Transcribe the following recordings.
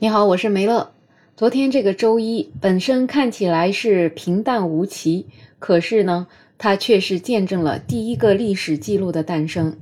你好，我是梅乐。昨天这个周一本身看起来是平淡无奇，可是呢，它却是见证了第一个历史记录的诞生。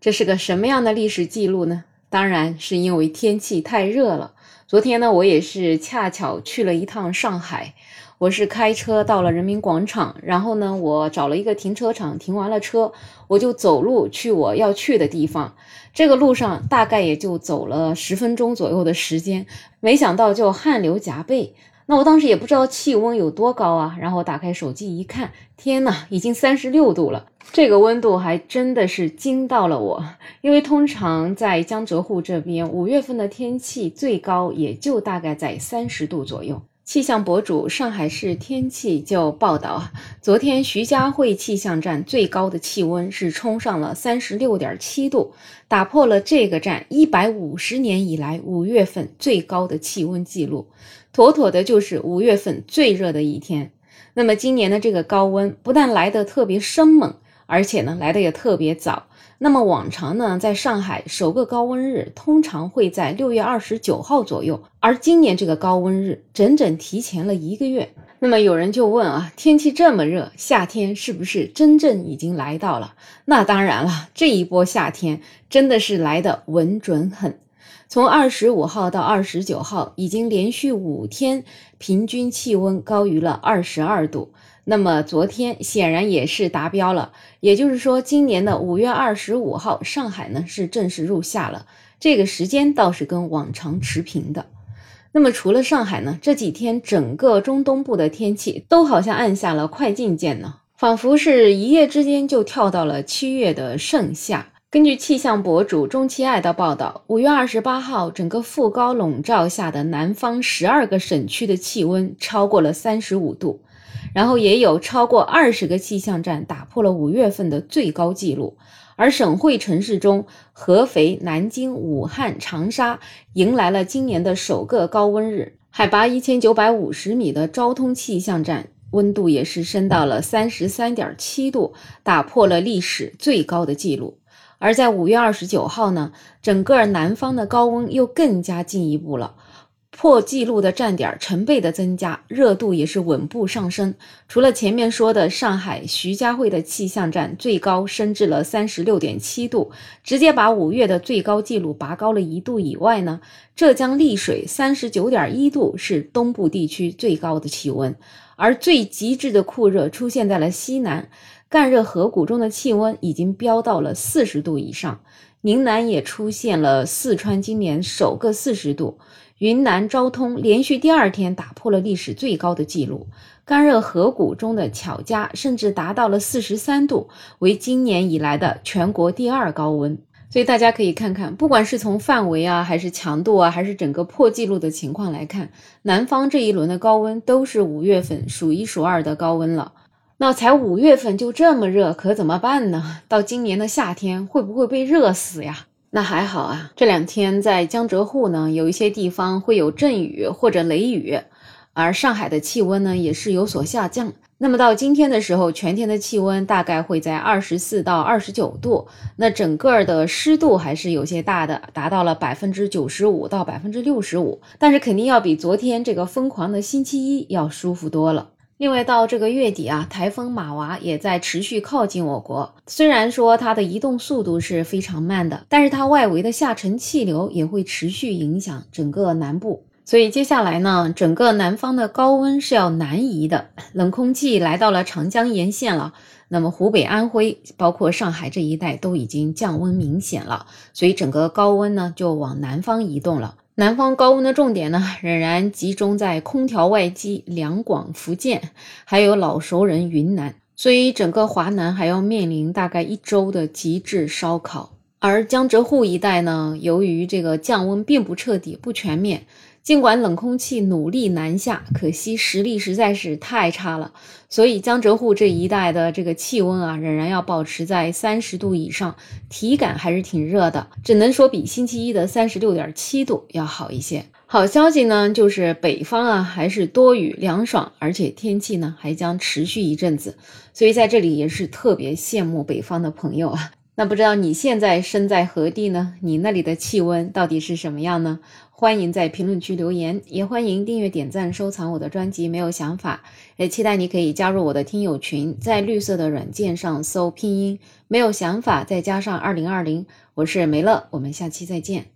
这是个什么样的历史记录呢？当然是因为天气太热了。昨天呢，我也是恰巧去了一趟上海。我是开车到了人民广场，然后呢，我找了一个停车场停完了车，我就走路去我要去的地方。这个路上大概也就走了十分钟左右的时间，没想到就汗流浃背。那我当时也不知道气温有多高啊，然后打开手机一看，天呐，已经三十六度了。这个温度还真的是惊到了我，因为通常在江浙沪这边，五月份的天气最高也就大概在三十度左右。气象博主上海市天气就报道，昨天徐家汇气象站最高的气温是冲上了三十六点七度，打破了这个站一百五十年以来五月份最高的气温记录，妥妥的就是五月份最热的一天。那么今年的这个高温不但来得特别生猛，而且呢来的也特别早。那么往常呢，在上海首个高温日通常会在六月二十九号左右，而今年这个高温日整整提前了一个月。那么有人就问啊，天气这么热，夏天是不是真正已经来到了？那当然了，这一波夏天真的是来的稳准狠。从二十五号到二十九号，已经连续五天平均气温高于了二十二度。那么昨天显然也是达标了，也就是说，今年的五月二十五号，上海呢是正式入夏了。这个时间倒是跟往常持平的。那么除了上海呢，这几天整个中东部的天气都好像按下了快进键呢，仿佛是一夜之间就跳到了七月的盛夏。根据气象博主钟期爱的报道，五月二十八号，整个副高笼罩下的南方十二个省区的气温超过了三十五度。然后也有超过二十个气象站打破了五月份的最高纪录，而省会城市中，合肥、南京、武汉、长沙迎来了今年的首个高温日。海拔一千九百五十米的昭通气象站温度也是升到了三十三点七度，打破了历史最高的纪录。而在五月二十九号呢，整个南方的高温又更加进一步了。破纪录的站点成倍的增加，热度也是稳步上升。除了前面说的上海徐家汇的气象站最高升至了三十六点七度，直接把五月的最高纪录拔高了一度以外呢，浙江丽水三十九点一度是东部地区最高的气温，而最极致的酷热出现在了西南，干热河谷中的气温已经飙到了四十度以上，宁南也出现了四川今年首个四十度。云南昭通连续第二天打破了历史最高的纪录，干热河谷中的巧家甚至达到了四十三度，为今年以来的全国第二高温。所以大家可以看看，不管是从范围啊，还是强度啊，还是整个破纪录的情况来看，南方这一轮的高温都是五月份数一数二的高温了。那才五月份就这么热，可怎么办呢？到今年的夏天会不会被热死呀？那还好啊，这两天在江浙沪呢，有一些地方会有阵雨或者雷雨，而上海的气温呢也是有所下降。那么到今天的时候，全天的气温大概会在二十四到二十九度，那整个的湿度还是有些大的，达到了百分之九十五到百分之六十五，但是肯定要比昨天这个疯狂的星期一要舒服多了。另外，到这个月底啊，台风马娃也在持续靠近我国。虽然说它的移动速度是非常慢的，但是它外围的下沉气流也会持续影响整个南部。所以接下来呢，整个南方的高温是要南移的，冷空气来到了长江沿线了。那么湖北、安徽，包括上海这一带都已经降温明显了，所以整个高温呢就往南方移动了。南方高温的重点呢，仍然集中在空调外机两广、福建，还有老熟人云南，所以整个华南还要面临大概一周的极致烧烤。而江浙沪一带呢，由于这个降温并不彻底、不全面。尽管冷空气努力南下，可惜实力实在是太差了，所以江浙沪这一带的这个气温啊，仍然要保持在三十度以上，体感还是挺热的，只能说比星期一的三十六点七度要好一些。好消息呢，就是北方啊还是多雨凉爽，而且天气呢还将持续一阵子，所以在这里也是特别羡慕北方的朋友啊。那不知道你现在身在何地呢？你那里的气温到底是什么样呢？欢迎在评论区留言，也欢迎订阅、点赞、收藏我的专辑。没有想法，也期待你可以加入我的听友群，在绿色的软件上搜拼音“没有想法”，再加上二零二零，我是梅乐，我们下期再见。